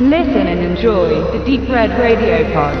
Listen and enjoy the Deep Red Radio Pod.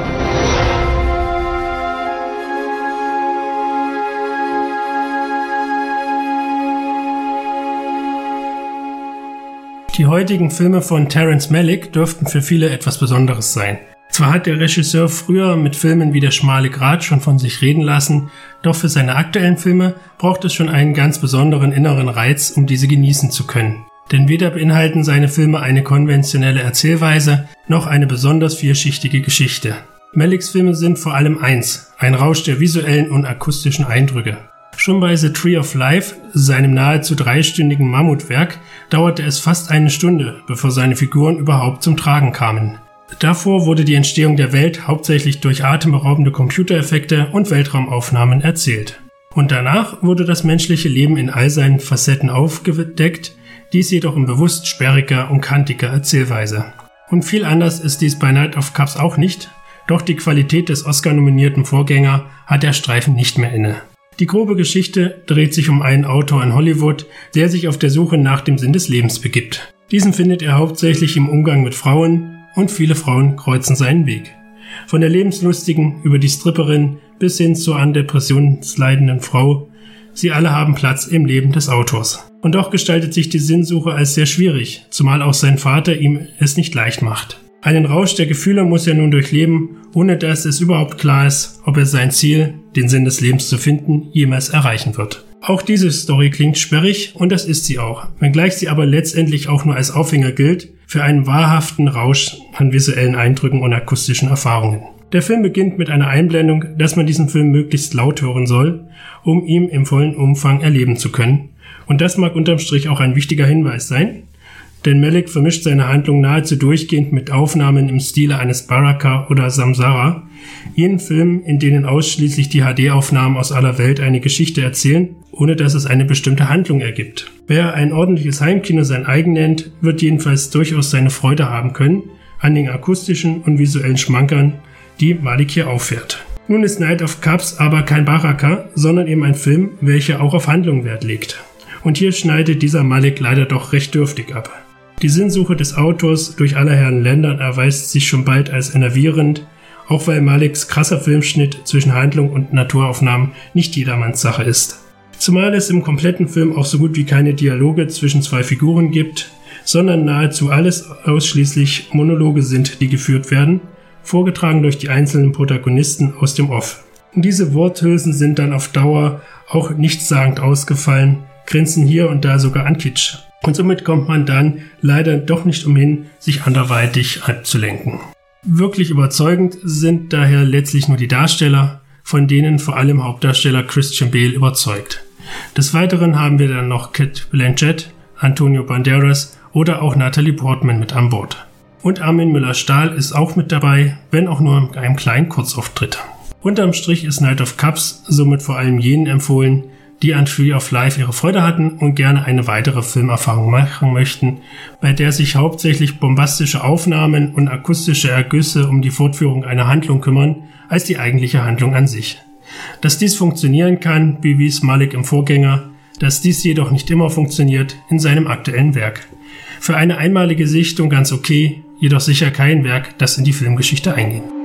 Die heutigen Filme von Terence Malick dürften für viele etwas Besonderes sein. Zwar hat der Regisseur früher mit Filmen wie Der schmale Grat schon von sich reden lassen, doch für seine aktuellen Filme braucht es schon einen ganz besonderen inneren Reiz, um diese genießen zu können. Denn weder beinhalten seine Filme eine konventionelle Erzählweise noch eine besonders vielschichtige Geschichte. Malicks Filme sind vor allem eins, ein Rausch der visuellen und akustischen Eindrücke. Schon bei The Tree of Life, seinem nahezu dreistündigen Mammutwerk, dauerte es fast eine Stunde, bevor seine Figuren überhaupt zum Tragen kamen. Davor wurde die Entstehung der Welt hauptsächlich durch atemberaubende Computereffekte und Weltraumaufnahmen erzählt. Und danach wurde das menschliche Leben in all seinen Facetten aufgedeckt, dies jedoch in bewusst sperriger und kantiger Erzählweise. Und viel anders ist dies bei Night of Cups auch nicht, doch die Qualität des Oscar-nominierten Vorgänger hat der Streifen nicht mehr inne. Die grobe Geschichte dreht sich um einen Autor in Hollywood, der sich auf der Suche nach dem Sinn des Lebens begibt. Diesen findet er hauptsächlich im Umgang mit Frauen, und viele Frauen kreuzen seinen Weg. Von der lebenslustigen über die Stripperin bis hin zur an Depressionen leidenden Frau, sie alle haben Platz im Leben des Autors. Und doch gestaltet sich die Sinnsuche als sehr schwierig, zumal auch sein Vater ihm es nicht leicht macht. Einen Rausch der Gefühle muss er nun durchleben, ohne dass es überhaupt klar ist, ob er sein Ziel, den Sinn des Lebens zu finden, jemals erreichen wird. Auch diese Story klingt sperrig und das ist sie auch, wenngleich sie aber letztendlich auch nur als Aufhänger gilt für einen wahrhaften Rausch an visuellen Eindrücken und akustischen Erfahrungen. Der Film beginnt mit einer Einblendung, dass man diesen Film möglichst laut hören soll, um ihn im vollen Umfang erleben zu können. Und das mag unterm Strich auch ein wichtiger Hinweis sein, denn Malik vermischt seine Handlung nahezu durchgehend mit Aufnahmen im Stile eines Baraka oder Samsara, jenen Filmen, in denen ausschließlich die HD-Aufnahmen aus aller Welt eine Geschichte erzählen, ohne dass es eine bestimmte Handlung ergibt. Wer ein ordentliches Heimkino sein eigen nennt, wird jedenfalls durchaus seine Freude haben können an den akustischen und visuellen Schmankern, die Malik hier auffährt. Nun ist Night of Cups aber kein Baraka, sondern eben ein Film, welcher auch auf Handlung Wert legt. Und hier schneidet dieser Malik leider doch recht dürftig ab. Die Sinnsuche des Autors durch aller Herren Ländern erweist sich schon bald als enervierend, auch weil Maliks krasser Filmschnitt zwischen Handlung und Naturaufnahmen nicht jedermanns Sache ist. Zumal es im kompletten Film auch so gut wie keine Dialoge zwischen zwei Figuren gibt, sondern nahezu alles ausschließlich Monologe sind, die geführt werden, vorgetragen durch die einzelnen Protagonisten aus dem Off. Diese Worthülsen sind dann auf Dauer auch nichtssagend ausgefallen, grenzen hier und da sogar an Kitsch. Und somit kommt man dann leider doch nicht umhin, sich anderweitig abzulenken. Wirklich überzeugend sind daher letztlich nur die Darsteller, von denen vor allem Hauptdarsteller Christian Bale überzeugt. Des Weiteren haben wir dann noch Kit Blanchett, Antonio Banderas oder auch Natalie Portman mit an Bord. Und Armin Müller-Stahl ist auch mit dabei, wenn auch nur in einem kleinen Kurzauftritt. Unterm Strich ist Night of Cups somit vor allem jenen empfohlen, die an Tree of Life ihre Freude hatten und gerne eine weitere Filmerfahrung machen möchten, bei der sich hauptsächlich bombastische Aufnahmen und akustische Ergüsse um die Fortführung einer Handlung kümmern, als die eigentliche Handlung an sich. Dass dies funktionieren kann, bewies Malik im Vorgänger, dass dies jedoch nicht immer funktioniert in seinem aktuellen Werk. Für eine einmalige Sichtung ganz okay, jedoch sicher kein Werk, das in die Filmgeschichte eingeht.